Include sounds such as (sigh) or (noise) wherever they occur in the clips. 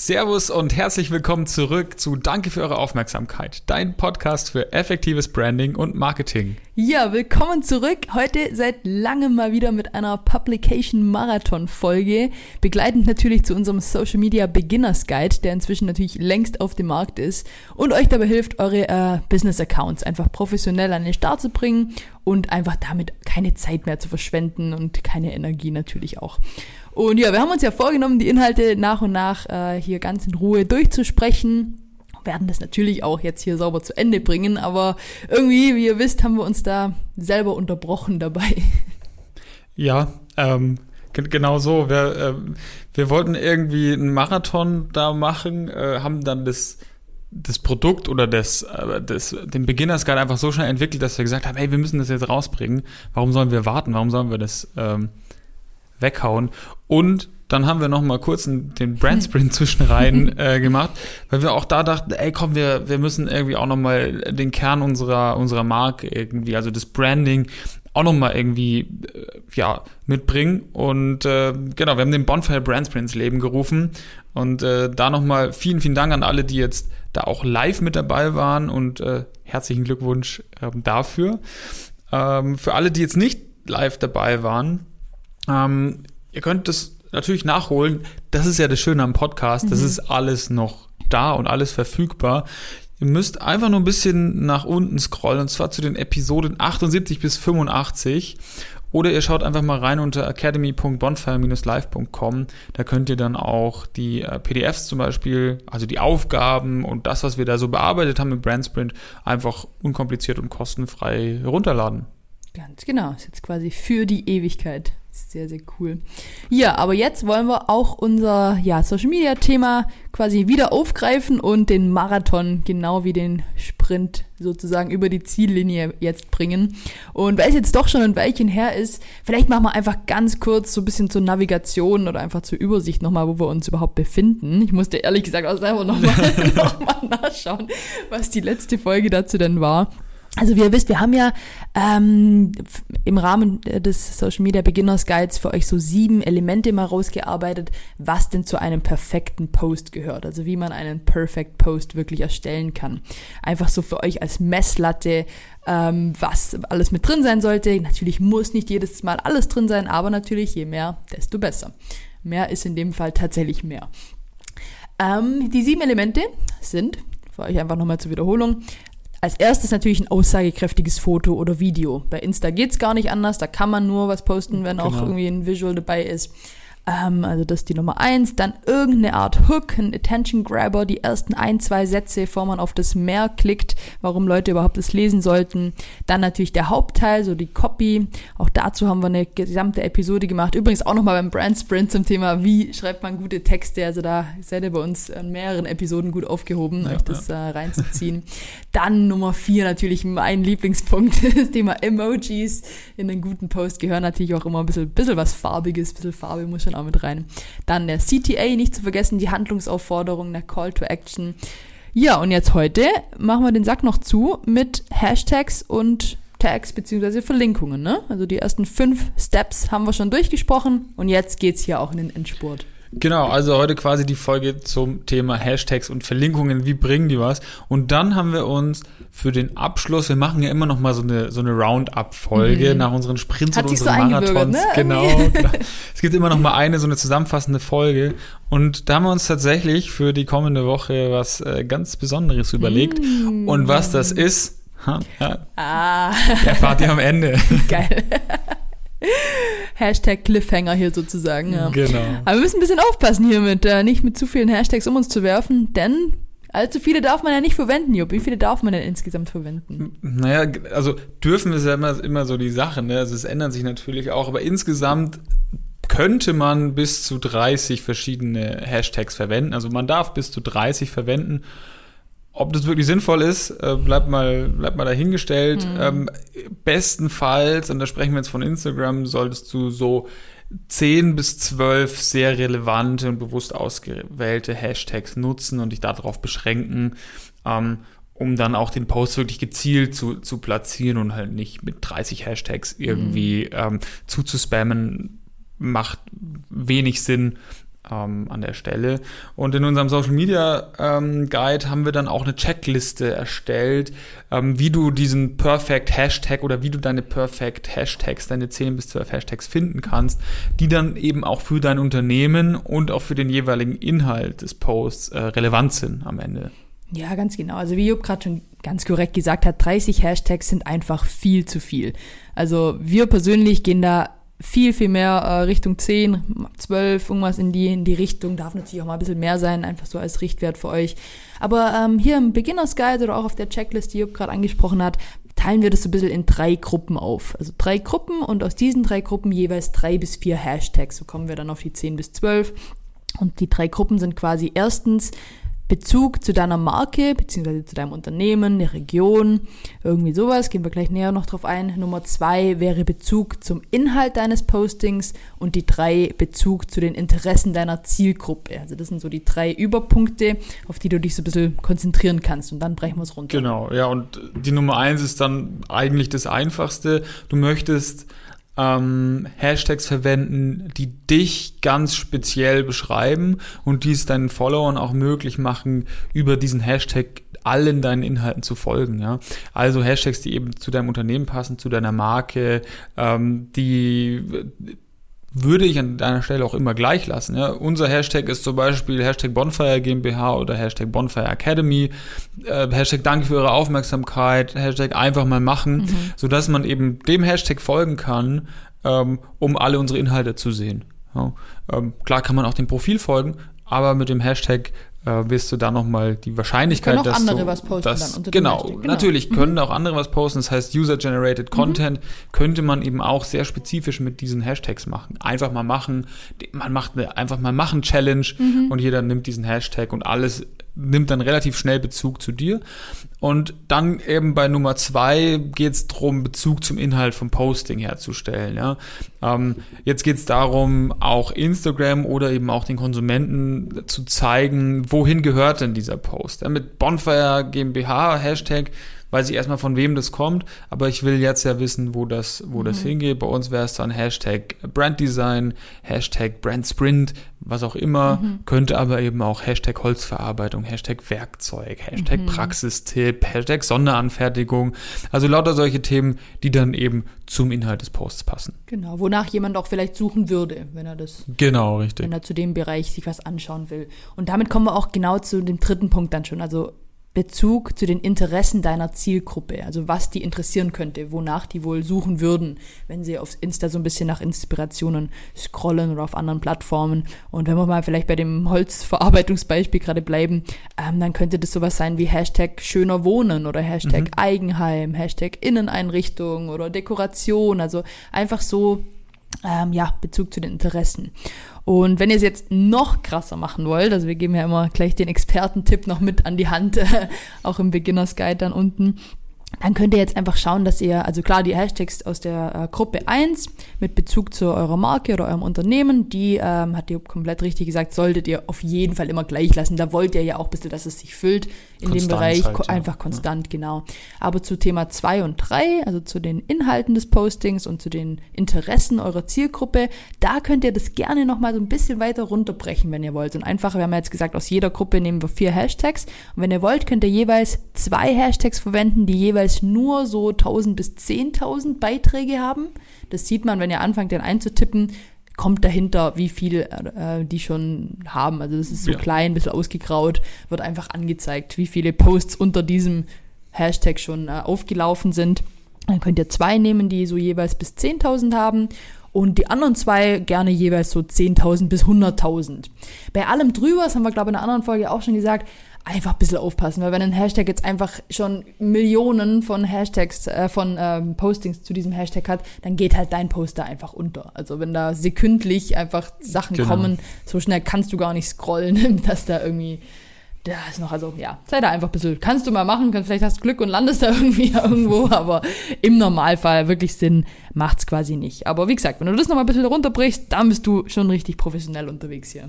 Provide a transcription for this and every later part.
Servus und herzlich willkommen zurück zu Danke für eure Aufmerksamkeit, dein Podcast für effektives Branding und Marketing. Ja, willkommen zurück. Heute seit langem mal wieder mit einer Publication Marathon Folge, begleitend natürlich zu unserem Social Media Beginners Guide, der inzwischen natürlich längst auf dem Markt ist und euch dabei hilft, eure äh, Business Accounts einfach professionell an den Start zu bringen und einfach damit keine Zeit mehr zu verschwenden und keine Energie natürlich auch. Und ja, wir haben uns ja vorgenommen, die Inhalte nach und nach äh, hier ganz in Ruhe durchzusprechen. Werden das natürlich auch jetzt hier sauber zu Ende bringen, aber irgendwie, wie ihr wisst, haben wir uns da selber unterbrochen dabei. (laughs) Ja, ähm, genau so. Wir, äh, wir wollten irgendwie einen Marathon da machen, äh, haben dann das das Produkt oder das, äh, das, den Beginners Guide einfach so schnell entwickelt, dass wir gesagt haben, hey, wir müssen das jetzt rausbringen. Warum sollen wir warten? Warum sollen wir das ähm, weghauen. Und dann haben wir noch mal kurz den Brand Sprint (laughs) zwischen rein äh, gemacht, weil wir auch da dachten, ey, komm, wir, wir müssen irgendwie auch noch mal den Kern unserer unserer Marke irgendwie, also das Branding auch noch mal irgendwie äh, ja mitbringen und äh, genau, wir haben den Bonfire Brand Sprint ins Leben gerufen und äh, da noch mal vielen vielen Dank an alle, die jetzt da auch live mit dabei waren und äh, herzlichen Glückwunsch äh, dafür. Ähm, für alle, die jetzt nicht live dabei waren, ähm, ihr könnt das natürlich nachholen. Das ist ja das Schöne am Podcast. Mhm. Das ist alles noch da und alles verfügbar. Ihr müsst einfach nur ein bisschen nach unten scrollen und zwar zu den Episoden 78 bis 85. Oder ihr schaut einfach mal rein unter academy.bonfire-live.com. Da könnt ihr dann auch die äh, PDFs zum Beispiel, also die Aufgaben und das, was wir da so bearbeitet haben mit Brandsprint, einfach unkompliziert und kostenfrei runterladen. Ganz genau, ist jetzt quasi für die Ewigkeit. Sehr, sehr cool. Ja, aber jetzt wollen wir auch unser ja, Social Media Thema quasi wieder aufgreifen und den Marathon genau wie den Sprint sozusagen über die Ziellinie jetzt bringen. Und weil es jetzt doch schon ein Weilchen her ist, vielleicht machen wir einfach ganz kurz so ein bisschen zur Navigation oder einfach zur Übersicht nochmal, wo wir uns überhaupt befinden. Ich musste ehrlich gesagt auch selber nochmal (laughs) noch nachschauen, was die letzte Folge dazu denn war. Also wie ihr wisst, wir haben ja ähm, im Rahmen des Social Media Beginners Guides für euch so sieben Elemente mal rausgearbeitet, was denn zu einem perfekten Post gehört. Also wie man einen Perfect Post wirklich erstellen kann. Einfach so für euch als Messlatte, ähm, was alles mit drin sein sollte. Natürlich muss nicht jedes Mal alles drin sein, aber natürlich je mehr, desto besser. Mehr ist in dem Fall tatsächlich mehr. Ähm, die sieben Elemente sind, für euch einfach nochmal zur Wiederholung, als erstes natürlich ein aussagekräftiges Foto oder Video. Bei Insta geht's gar nicht anders, da kann man nur was posten, wenn genau. auch irgendwie ein Visual dabei ist. Ähm, also das ist die Nummer eins. Dann irgendeine Art Hook, ein Attention Grabber, die ersten ein, zwei Sätze, bevor man auf das Mehr klickt, warum Leute überhaupt das lesen sollten. Dann natürlich der Hauptteil, so die Copy. Auch dazu haben wir eine gesamte Episode gemacht. Übrigens auch nochmal beim Brand Sprint zum Thema, wie schreibt man gute Texte. Also da seid ihr bei uns in mehreren Episoden gut aufgehoben, ja, euch das ja. äh, reinzuziehen. (laughs) Dann Nummer vier natürlich mein Lieblingspunkt, (laughs) das Thema Emojis. In einen guten Post gehören natürlich auch immer ein bisschen, bisschen was Farbiges, ein bisschen Farbe muss schon auch mit rein. Dann der CTA, nicht zu vergessen, die Handlungsaufforderung, der Call to Action. Ja, und jetzt heute machen wir den Sack noch zu mit Hashtags und Tags bzw. Verlinkungen. Ne? Also die ersten fünf Steps haben wir schon durchgesprochen und jetzt geht es hier auch in den Endspurt. Genau, also heute quasi die Folge zum Thema Hashtags und Verlinkungen, wie bringen die was? Und dann haben wir uns für den Abschluss, wir machen ja immer noch mal so eine so eine Roundup-Folge mhm. nach unseren Sprints Hat und unseren so Marathons. Ne? Genau, (laughs) genau. Es gibt immer noch mal eine so eine zusammenfassende Folge und da haben wir uns tatsächlich für die kommende Woche was äh, ganz Besonderes überlegt mhm. und was das ist, ha, ja, ah. erfahrt ihr am Ende. (laughs) Geil. (laughs) Hashtag Cliffhanger hier sozusagen. Ja. Genau. Aber wir müssen ein bisschen aufpassen hier mit, äh, nicht mit zu vielen Hashtags um uns zu werfen, denn allzu viele darf man ja nicht verwenden, Jupp. Wie viele darf man denn insgesamt verwenden? Naja, also dürfen ist ja immer, immer so die Sache, ne? Also es ändert sich natürlich auch, aber insgesamt könnte man bis zu 30 verschiedene Hashtags verwenden. Also man darf bis zu 30 verwenden. Ob das wirklich sinnvoll ist, äh, bleibt mal, bleibt mal dahingestellt. Mhm. Ähm, bestenfalls, und da sprechen wir jetzt von Instagram, solltest du so 10 bis 12 sehr relevante und bewusst ausgewählte Hashtags nutzen und dich darauf beschränken, ähm, um dann auch den Post wirklich gezielt zu, zu platzieren und halt nicht mit 30 Hashtags irgendwie mhm. ähm, zuzuspammen, macht wenig Sinn. Ähm, an der Stelle. Und in unserem Social Media ähm, Guide haben wir dann auch eine Checkliste erstellt, ähm, wie du diesen Perfect Hashtag oder wie du deine Perfect Hashtags, deine 10 bis 12 Hashtags finden kannst, die dann eben auch für dein Unternehmen und auch für den jeweiligen Inhalt des Posts äh, relevant sind am Ende. Ja, ganz genau. Also wie Jupp gerade schon ganz korrekt gesagt hat, 30 Hashtags sind einfach viel zu viel. Also wir persönlich gehen da viel, viel mehr äh, Richtung 10, 12, irgendwas in die, in die Richtung. Darf natürlich auch mal ein bisschen mehr sein, einfach so als Richtwert für euch. Aber ähm, hier im Beginners Guide oder auch auf der Checklist, die Jupp gerade angesprochen hat, teilen wir das so ein bisschen in drei Gruppen auf. Also drei Gruppen und aus diesen drei Gruppen jeweils drei bis vier Hashtags. So kommen wir dann auf die 10 bis 12. Und die drei Gruppen sind quasi erstens Bezug zu deiner Marke, beziehungsweise zu deinem Unternehmen, der Region, irgendwie sowas, gehen wir gleich näher noch drauf ein. Nummer zwei wäre Bezug zum Inhalt deines Postings und die drei Bezug zu den Interessen deiner Zielgruppe. Also das sind so die drei Überpunkte, auf die du dich so ein bisschen konzentrieren kannst und dann brechen wir es runter. Genau, ja, und die Nummer eins ist dann eigentlich das Einfachste. Du möchtest ähm, Hashtags verwenden, die dich ganz speziell beschreiben und die es deinen Followern auch möglich machen, über diesen Hashtag allen deinen Inhalten zu folgen. Ja? Also Hashtags, die eben zu deinem Unternehmen passen, zu deiner Marke, ähm, die würde ich an deiner Stelle auch immer gleich lassen. Ja. Unser Hashtag ist zum Beispiel Hashtag Bonfire GmbH oder Hashtag Bonfire Academy, äh, Hashtag Danke für eure Aufmerksamkeit, Hashtag einfach mal machen, mhm. sodass man eben dem Hashtag folgen kann, ähm, um alle unsere Inhalte zu sehen. Ja. Ähm, klar kann man auch dem Profil folgen, aber mit dem Hashtag äh, wirst du da nochmal die Wahrscheinlichkeit, können auch dass andere du, was posten dass, dann unter genau, genau, natürlich mhm. können auch andere was posten. Das heißt, User-Generated Content mhm. könnte man eben auch sehr spezifisch mit diesen Hashtags machen. Einfach mal machen. Man macht eine einfach mal machen Challenge mhm. und jeder nimmt diesen Hashtag und alles nimmt dann relativ schnell Bezug zu dir. Und dann eben bei Nummer zwei geht es darum, Bezug zum Inhalt vom Posting herzustellen. Ja. Ähm, jetzt geht es darum, auch Instagram oder eben auch den Konsumenten zu zeigen, wohin gehört denn dieser Post. Ja, mit Bonfire GmbH Hashtag weiß ich erstmal von wem das kommt, aber ich will jetzt ja wissen, wo das, wo mhm. das hingeht. Bei uns wäre es dann Hashtag Branddesign, Hashtag Brandsprint, was auch immer, mhm. könnte aber eben auch Hashtag Holzverarbeitung, Hashtag Werkzeug, Hashtag mhm. Praxistipp, Hashtag Sonderanfertigung. Also lauter solche Themen, die dann eben zum Inhalt des Posts passen. Genau, wonach jemand auch vielleicht suchen würde, wenn er das. Genau, richtig. Wenn er zu dem Bereich sich was anschauen will. Und damit kommen wir auch genau zu dem dritten Punkt dann schon. Also Bezug zu den Interessen deiner Zielgruppe, also was die interessieren könnte, wonach die wohl suchen würden, wenn sie auf Insta so ein bisschen nach Inspirationen scrollen oder auf anderen Plattformen. Und wenn wir mal vielleicht bei dem Holzverarbeitungsbeispiel gerade bleiben, ähm, dann könnte das sowas sein wie Hashtag schöner Wohnen oder Hashtag mhm. Eigenheim, Hashtag Inneneinrichtung oder Dekoration, also einfach so ähm, ja, Bezug zu den Interessen. Und wenn ihr es jetzt noch krasser machen wollt, also wir geben ja immer gleich den Expertentipp noch mit an die Hand, (laughs) auch im Beginners Guide dann unten, dann könnt ihr jetzt einfach schauen, dass ihr, also klar, die Hashtags aus der äh, Gruppe 1 mit Bezug zu eurer Marke oder eurem Unternehmen, die ähm, hat ihr komplett richtig gesagt, solltet ihr auf jeden Fall immer gleich lassen. Da wollt ihr ja auch ein bisschen, dass es sich füllt in Konstanz dem Bereich, halt, ja. einfach konstant, ja. genau. Aber zu Thema 2 und 3, also zu den Inhalten des Postings und zu den Interessen eurer Zielgruppe, da könnt ihr das gerne nochmal so ein bisschen weiter runterbrechen, wenn ihr wollt. Und einfach, wir haben ja jetzt gesagt, aus jeder Gruppe nehmen wir vier Hashtags. Und wenn ihr wollt, könnt ihr jeweils zwei Hashtags verwenden, die jeweils jeweils nur so 1000 bis 10.000 Beiträge haben. Das sieht man, wenn ihr anfangt, den einzutippen, kommt dahinter, wie viel äh, die schon haben. Also das ist so ja. klein, ein bisschen ausgegraut, wird einfach angezeigt, wie viele Posts unter diesem Hashtag schon äh, aufgelaufen sind. Dann könnt ihr zwei nehmen, die so jeweils bis 10.000 haben und die anderen zwei gerne jeweils so 10.000 bis 100.000. Bei allem drüber, das haben wir glaube ich in einer anderen Folge auch schon gesagt, einfach ein bisschen aufpassen, weil wenn ein Hashtag jetzt einfach schon Millionen von Hashtags, äh, von ähm, Postings zu diesem Hashtag hat, dann geht halt dein Poster einfach unter. Also wenn da sekündlich einfach Sachen genau. kommen, so schnell kannst du gar nicht scrollen, (laughs) dass da irgendwie da ist noch, also ja, sei da einfach ein bisschen, kannst du mal machen, vielleicht hast du Glück und landest da (laughs) irgendwie irgendwo, aber im Normalfall wirklich Sinn macht's quasi nicht. Aber wie gesagt, wenn du das noch mal ein bisschen runterbrichst, dann bist du schon richtig professionell unterwegs hier.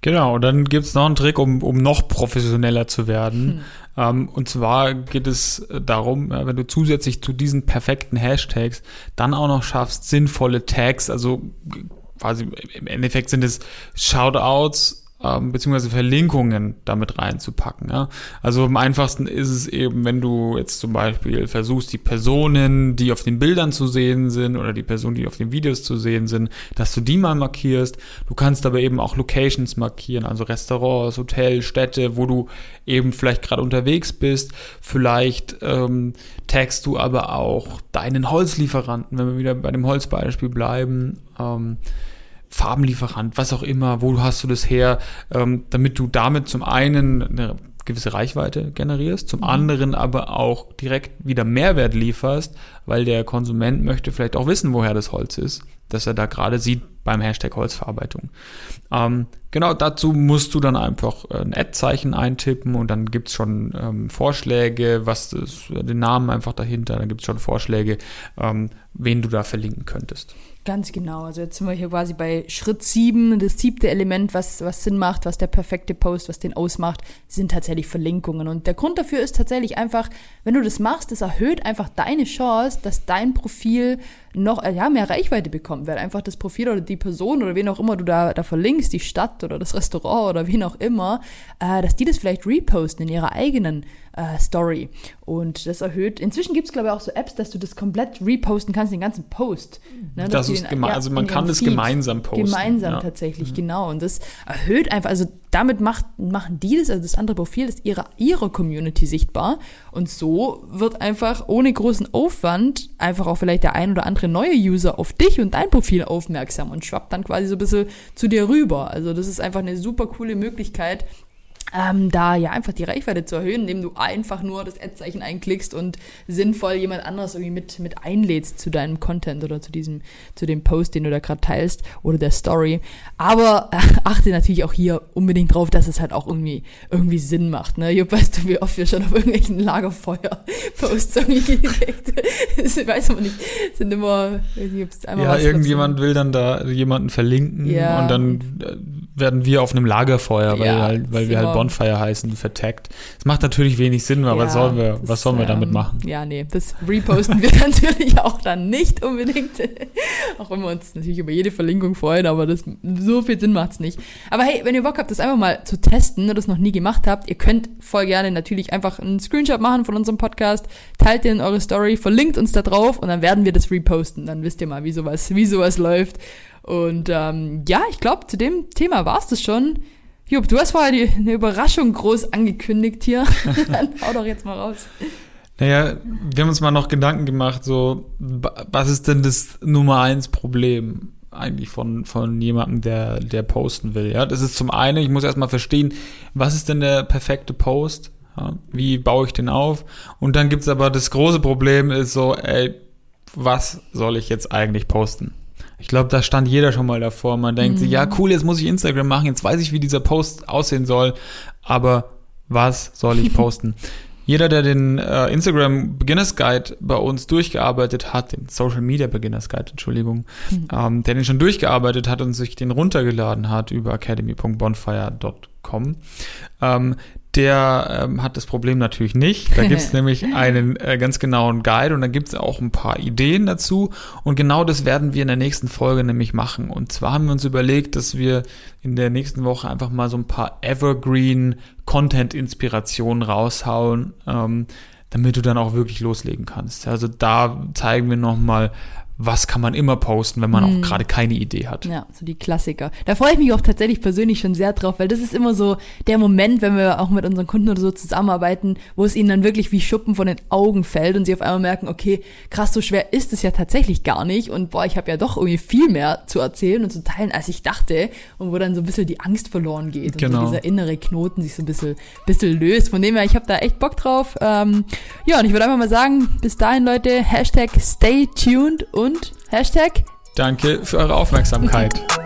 Genau, dann gibt es noch einen Trick, um, um noch professioneller zu werden. Hm. Ähm, und zwar geht es darum, wenn du zusätzlich zu diesen perfekten Hashtags dann auch noch schaffst, sinnvolle Tags, also quasi im Endeffekt sind es Shoutouts ähm, beziehungsweise Verlinkungen damit reinzupacken. Ja? Also am einfachsten ist es eben, wenn du jetzt zum Beispiel versuchst, die Personen, die auf den Bildern zu sehen sind oder die Personen, die auf den Videos zu sehen sind, dass du die mal markierst. Du kannst aber eben auch Locations markieren, also Restaurants, Hotels, Städte, wo du eben vielleicht gerade unterwegs bist. Vielleicht ähm, tagst du aber auch deinen Holzlieferanten, wenn wir wieder bei dem Holzbeispiel bleiben. Ähm, Farbenlieferant, was auch immer, wo hast du das her, ähm, damit du damit zum einen eine gewisse Reichweite generierst, zum mhm. anderen aber auch direkt wieder Mehrwert lieferst, weil der Konsument möchte vielleicht auch wissen, woher das Holz ist, dass er da gerade sieht beim Hashtag Holzverarbeitung. Ähm, genau dazu musst du dann einfach ein Ad-Zeichen eintippen und dann gibt's schon ähm, Vorschläge, was das, den Namen einfach dahinter, dann gibt's schon Vorschläge, ähm, wen du da verlinken könntest. Ganz genau. Also jetzt sind wir hier quasi bei Schritt sieben. Das siebte Element, was, was Sinn macht, was der perfekte Post, was den ausmacht, sind tatsächlich Verlinkungen. Und der Grund dafür ist tatsächlich einfach, wenn du das machst, das erhöht einfach deine Chance, dass dein Profil noch äh, ja, mehr Reichweite bekommt. Weil einfach das Profil oder die Person oder wen auch immer du da, da verlinkst, die Stadt oder das Restaurant oder wen auch immer, äh, dass die das vielleicht reposten in ihrer eigenen äh, Story. Und das erhöht. Inzwischen gibt es, glaube ich, auch so Apps, dass du das komplett reposten kannst, den ganzen Post. Ne, das ist den, ja, also man kann das gemeinsam posten. Gemeinsam ja. tatsächlich, mhm. genau. Und das erhöht einfach, also damit macht, machen die das, also das andere Profil ist ihrer, ihrer Community sichtbar. Und so wird einfach ohne großen Aufwand einfach auch vielleicht der ein oder andere neue User auf dich und dein Profil aufmerksam und schwappt dann quasi so ein bisschen zu dir rüber. Also das ist einfach eine super coole Möglichkeit, ähm, da ja einfach die Reichweite zu erhöhen, indem du einfach nur das Ad-Zeichen einklickst und sinnvoll jemand anderes irgendwie mit, mit einlädst zu deinem Content oder zu diesem, zu dem Post, den du da gerade teilst oder der Story. Aber äh, achte natürlich auch hier unbedingt drauf, dass es halt auch irgendwie, irgendwie Sinn macht. Ne? Jupp, weißt du, wie oft wir schon auf irgendwelchen Lagerfeuer-Posts (laughs) irgendwie gekriegt Das weiß man nicht. Sind immer, weiß nicht, einmal Ja, irgendjemand will dann da jemanden verlinken ja. und dann äh, werden wir auf einem Lagerfeuer, weil, ja, halt, weil wir halt Bonfire heißen, vertaggt. Das macht natürlich wenig Sinn, aber ja, was sollen wir, was sollen wir ähm, damit machen? Ja, nee, das reposten wir (laughs) natürlich auch dann nicht unbedingt. (laughs) auch wenn wir uns natürlich über jede Verlinkung freuen, aber das, so viel Sinn macht's nicht. Aber hey, wenn ihr Bock habt, das einfach mal zu testen, und das noch nie gemacht habt, ihr könnt voll gerne natürlich einfach einen Screenshot machen von unserem Podcast, teilt den in eure Story, verlinkt uns da drauf und dann werden wir das reposten. Dann wisst ihr mal, wie sowas, wie sowas läuft. Und ähm, ja, ich glaube, zu dem Thema war es das schon. Jupp, du hast vorher die, eine Überraschung groß angekündigt hier. Dann (laughs) (laughs) hau doch jetzt mal raus. Naja, wir haben uns mal noch Gedanken gemacht, so, was ist denn das Nummer eins Problem eigentlich von, von jemandem, der, der posten will? Ja, das ist zum einen, ich muss erstmal verstehen, was ist denn der perfekte Post? Ja, wie baue ich den auf? Und dann gibt's aber das große Problem ist so, ey, was soll ich jetzt eigentlich posten? Ich glaube, da stand jeder schon mal davor. Man denkt mhm. sich, ja, cool, jetzt muss ich Instagram machen, jetzt weiß ich, wie dieser Post aussehen soll, aber was soll ich (laughs) posten? Jeder, der den äh, Instagram Beginners Guide bei uns durchgearbeitet hat, den Social Media Beginners Guide, Entschuldigung, mhm. ähm, der den schon durchgearbeitet hat und sich den runtergeladen hat über academy.bonfire.com, ähm, der ähm, hat das Problem natürlich nicht. Da (laughs) gibt es nämlich einen äh, ganz genauen Guide und da gibt es auch ein paar Ideen dazu. Und genau das werden wir in der nächsten Folge nämlich machen. Und zwar haben wir uns überlegt, dass wir in der nächsten Woche einfach mal so ein paar Evergreen Content-Inspirationen raushauen, ähm, damit du dann auch wirklich loslegen kannst. Also da zeigen wir nochmal, was kann man immer posten, wenn man hm. auch gerade keine Idee hat. Ja, so die Klassiker. Da freue ich mich auch tatsächlich persönlich schon sehr drauf, weil das ist immer so der Moment, wenn wir auch mit unseren Kunden oder so zusammenarbeiten, wo es ihnen dann wirklich wie Schuppen von den Augen fällt und sie auf einmal merken, okay, krass, so schwer ist es ja tatsächlich gar nicht und boah, ich habe ja doch irgendwie viel mehr zu erzählen und zu teilen, als ich dachte und wo dann so ein bisschen die Angst verloren geht und genau. so dieser innere Knoten sich so ein bisschen, bisschen löst. Von dem her, ich habe da echt Bock drauf. Ähm, ja, und ich würde einfach mal sagen, bis dahin, Leute, Hashtag stay tuned und und Hashtag Danke für eure Aufmerksamkeit. (laughs)